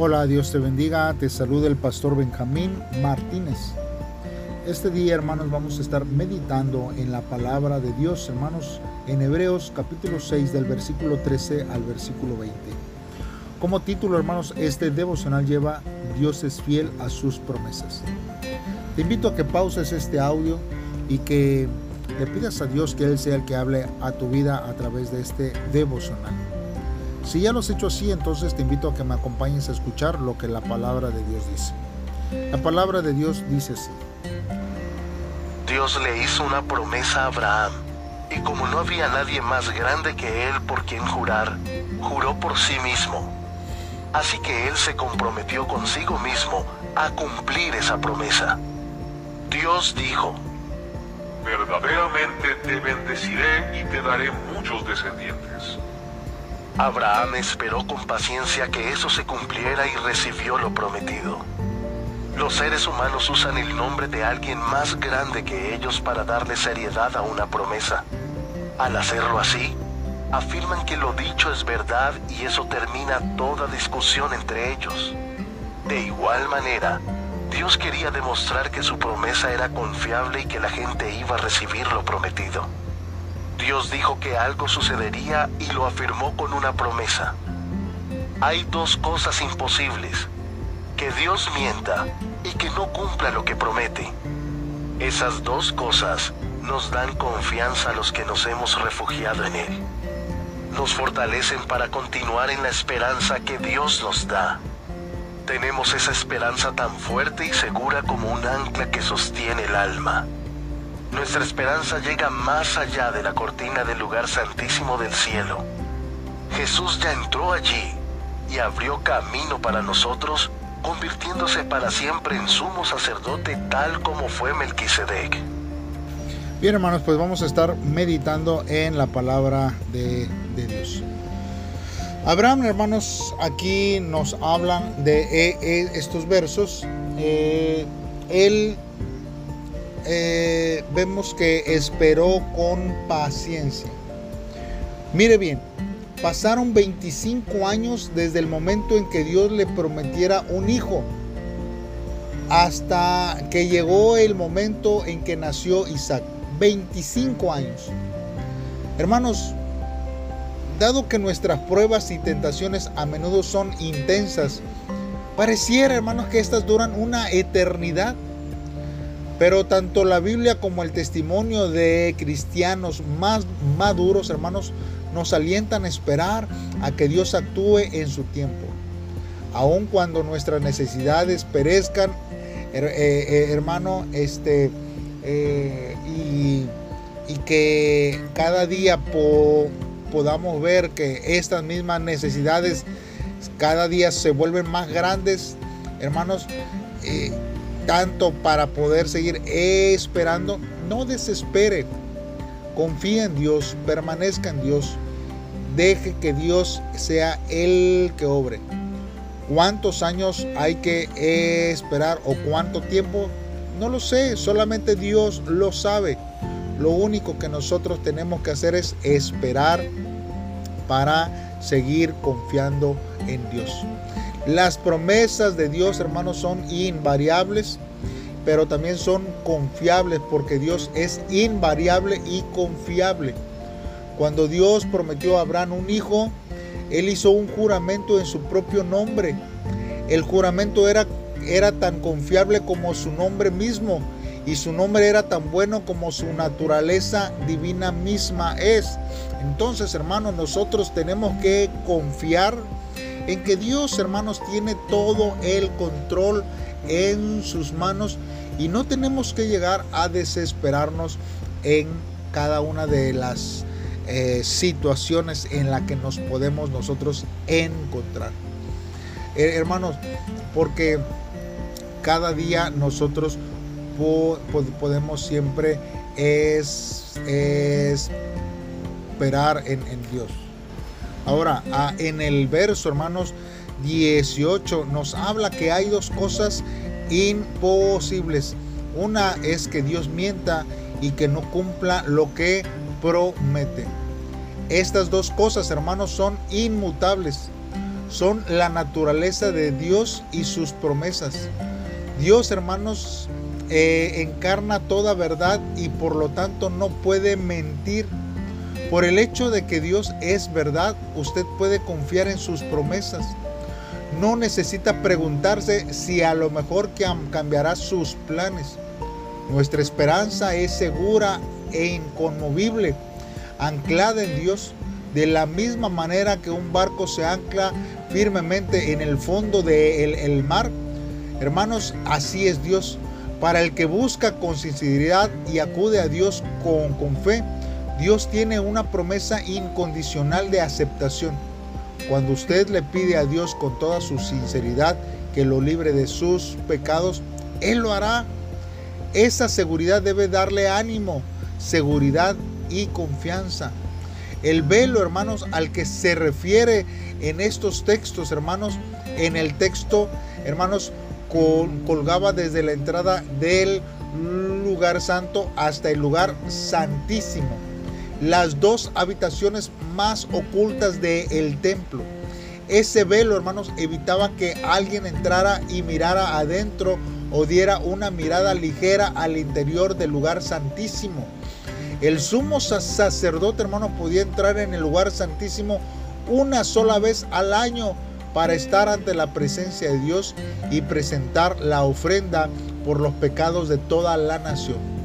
Hola, Dios te bendiga, te saluda el pastor Benjamín Martínez. Este día, hermanos, vamos a estar meditando en la palabra de Dios, hermanos, en Hebreos capítulo 6 del versículo 13 al versículo 20. Como título, hermanos, este devocional lleva Dios es fiel a sus promesas. Te invito a que pauses este audio y que le pidas a Dios que Él sea el que hable a tu vida a través de este devocional. Si ya lo has hecho así, entonces te invito a que me acompañes a escuchar lo que la palabra de Dios dice. La palabra de Dios dice así. Dios le hizo una promesa a Abraham, y como no había nadie más grande que él por quien jurar, juró por sí mismo. Así que él se comprometió consigo mismo a cumplir esa promesa. Dios dijo, Verdaderamente te bendeciré y te daré muchos descendientes. Abraham esperó con paciencia que eso se cumpliera y recibió lo prometido. Los seres humanos usan el nombre de alguien más grande que ellos para darle seriedad a una promesa. Al hacerlo así, afirman que lo dicho es verdad y eso termina toda discusión entre ellos. De igual manera, Dios quería demostrar que su promesa era confiable y que la gente iba a recibir lo prometido. Dios dijo que algo sucedería y lo afirmó con una promesa. Hay dos cosas imposibles. Que Dios mienta y que no cumpla lo que promete. Esas dos cosas nos dan confianza a los que nos hemos refugiado en Él. Nos fortalecen para continuar en la esperanza que Dios nos da. Tenemos esa esperanza tan fuerte y segura como un ancla que sostiene el alma. Nuestra esperanza llega más allá de la cortina del lugar santísimo del cielo. Jesús ya entró allí y abrió camino para nosotros, convirtiéndose para siempre en sumo sacerdote tal como fue Melquisedec. Bien, hermanos, pues vamos a estar meditando en la palabra de, Dios. Abraham, hermanos, aquí nos hablan de eh, eh, estos versos. Eh, él eh, vemos que esperó con paciencia. Mire bien, pasaron 25 años desde el momento en que Dios le prometiera un hijo hasta que llegó el momento en que nació Isaac. 25 años. Hermanos, dado que nuestras pruebas y tentaciones a menudo son intensas, pareciera, hermanos, que estas duran una eternidad. Pero tanto la Biblia como el testimonio de cristianos más maduros, hermanos, nos alientan a esperar a que Dios actúe en su tiempo. Aun cuando nuestras necesidades perezcan, eh, eh, hermano, este, eh, y, que cada día podamos ver que estas mismas necesidades cada día se vuelven más grandes, hermanos tanto para poder seguir esperando, no desespere. Confía en Dios, permanezca en Dios. Deje que Dios sea el que obre. ¿Cuántos años hay que esperar o cuánto tiempo? No lo sé, solamente Dios lo sabe. Lo único que nosotros tenemos que hacer es esperar para seguir confiando en Dios. Las promesas de Dios, hermanos, son invariables, pero también son confiables porque Dios es invariable y confiable. Cuando Dios prometió a Abraham un hijo, él hizo un juramento en su propio nombre. El juramento era, era tan confiable como su nombre mismo y su nombre era tan bueno como su naturaleza divina misma es. Entonces, hermanos, nosotros tenemos que confiar en que Dios, hermanos, tiene todo el control en sus manos y no tenemos que llegar a desesperarnos en cada una de las eh, situaciones en las que nos podemos nosotros encontrar. Eh, hermanos, porque cada día nosotros podemos siempre esperar en Dios. Ahora, ah, en el verso, hermanos, 18 nos habla que hay dos cosas imposibles. Una es que Dios mienta y que no cumpla lo que promete. Estas dos cosas, hermanos, son inmutables. son la naturaleza de Dios y sus promesas. Dios, hermanos, eh, encarna toda verdad y por lo tanto no puede mentir. Por el hecho de que Dios es verdad, usted puede confiar en sus promesas. No necesita preguntarse si a lo mejor cambiará sus planes. Nuestra esperanza es segura e inconmovible, anclada en Dios, de la misma manera que un barco se ancla firmemente en el fondo del mar. Hermanos, así es Dios. Para el que busca con sinceridad y acude a Dios con, con fe, Dios tiene una promesa incondicional de aceptación. Cuando usted le pide a Dios con toda su sinceridad que lo libre de sus pecados, Él lo hará. Esa seguridad debe darle ánimo, seguridad y confianza. El velo, hermanos, al que se refiere en estos textos, hermanos, en el texto, hermanos, colgaba desde la entrada del lugar santo hasta el lugar santísimo. Las dos habitaciones más ocultas del templo. Ese velo, hermanos, evitaba que alguien entrara y mirara adentro o diera una mirada ligera al interior del lugar santísimo. El sumo sacerdote, hermano, podía entrar en el lugar santísimo una sola vez al año para estar ante la presencia de Dios y presentar la ofrenda por los pecados de toda la nación.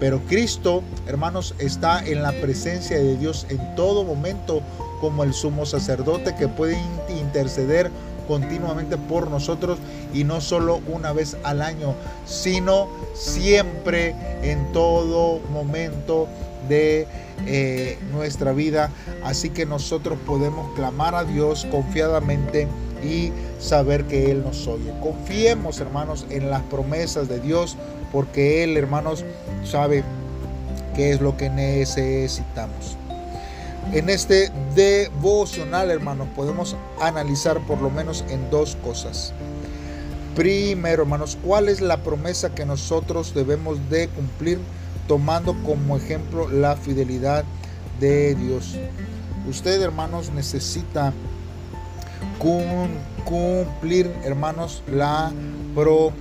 Pero Cristo, hermanos, está en la presencia de Dios en todo momento como el sumo sacerdote que puede interceder continuamente por nosotros y no solo una vez al año, sino siempre en todo momento de eh, nuestra vida. Así que nosotros podemos clamar a Dios confiadamente y saber que Él nos oye. Confiemos, hermanos, en las promesas de Dios, porque Él, hermanos, sabe qué es lo que necesitamos. En este devocional, hermanos, podemos analizar por lo menos en dos cosas. Primero, hermanos, ¿cuál es la promesa que nosotros debemos de cumplir tomando como ejemplo la fidelidad de Dios? Usted, hermanos, necesita cumplir, hermanos, la pro,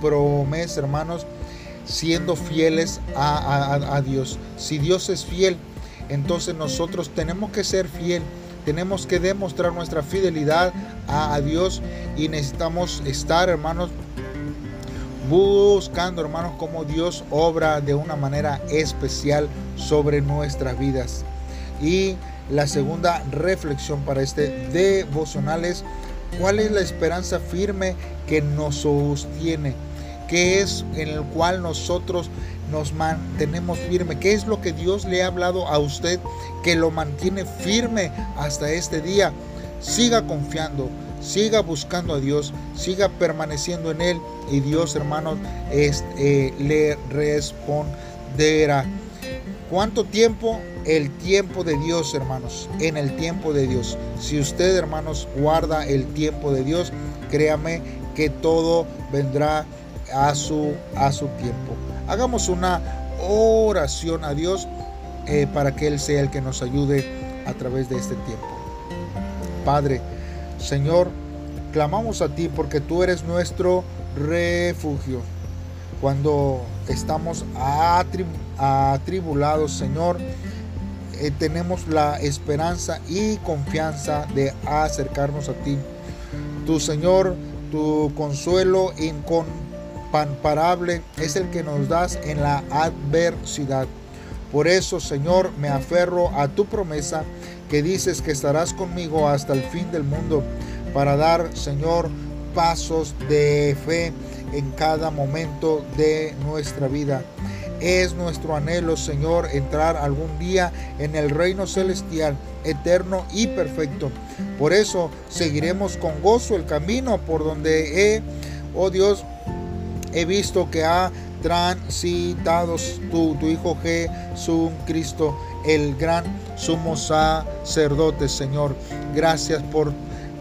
promesa, hermanos, siendo fieles a Dios. Si Dios es fiel, entonces nosotros tenemos que ser fiel, tenemos que demostrar nuestra fidelidad a, Dios y necesitamos estar, hermanos, buscando, hermanos, cómo Dios obra de una manera especial sobre nuestras vidas. Y la segunda reflexión para este devocional es, ¿cuál es la esperanza firme que nos sostiene? ¿Qué es en el cual nosotros nos mantenemos firme. ¿Qué es lo que Dios le ha hablado a usted que lo mantiene firme hasta este día? Siga confiando, siga buscando a Dios, siga permaneciendo en Él y Dios, hermanos, eh, le responderá. ¿Cuánto tiempo? El tiempo de Dios, hermanos, en el tiempo de Dios. Si usted, hermanos, guarda el tiempo de Dios, créame que todo vendrá a su, a su tiempo. Hagamos una oración a Dios eh, para que Él sea el que nos ayude a través de este tiempo. Padre, Señor, clamamos a ti porque tú eres nuestro refugio. Cuando estamos atribulados, Señor, eh, tenemos la esperanza y confianza de acercarnos a ti. Tu Señor, tu consuelo Pamparable es el que nos das en la adversidad. Por eso, Señor, me aferro a tu promesa que dices que estarás conmigo hasta el fin del mundo para dar, Señor, pasos de fe en cada momento de nuestra vida. Es nuestro anhelo, Señor, entrar algún día en el reino celestial, eterno y perfecto. Por eso seguiremos con gozo el camino por donde he, oh Dios, he visto que ha transitado tu, Hijo Jesucristo, el gran sumo sacerdote, Señor. Gracias por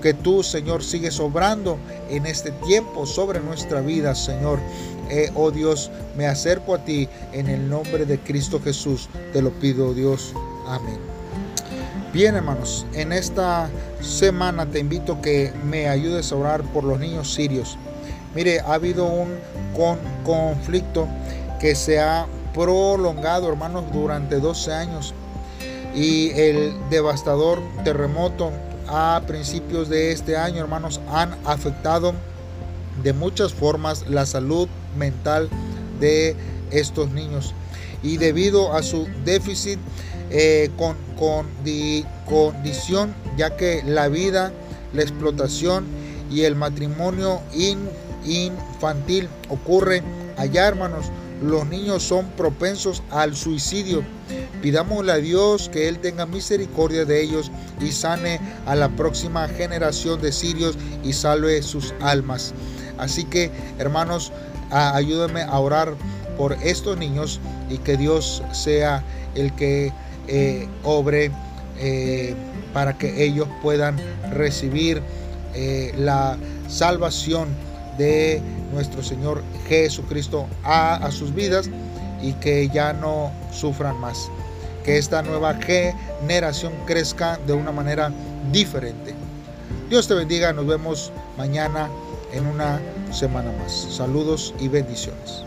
que tú, Señor, sigues obrando en este tiempo sobre nuestra vida, Señor. Eh, oh Dios, me acerco a ti en el nombre de Cristo Jesús. Te lo pido, Dios. Amén. Bien, hermanos, en esta semana te invito que me ayudes a orar por los niños sirios. Mire, ha habido un conflicto que se ha prolongado, hermanos, durante 12 años. Y el devastador terremoto a principios de este año, hermanos, han afectado de muchas formas la salud mental de estos niños. Y debido a su déficit eh, con, condición, ya que la vida, la explotación y el matrimonio infantil ocurre allá, hermanos. Los niños son propensos al suicidio. Pidámosle a Dios que Él tenga misericordia de ellos y sane a la próxima generación de sirios y salve sus almas. Así que, hermanos, ayúdenme a orar por estos niños y que Dios sea el que eh, obre eh, para que ellos puedan recibir eh, la salvación de nuestro Señor Jesucristo a, a sus vidas y que ya no sufran más. Que esta nueva generación crezca de una manera diferente. Dios te bendiga, nos vemos mañana en una semana más. Saludos y bendiciones.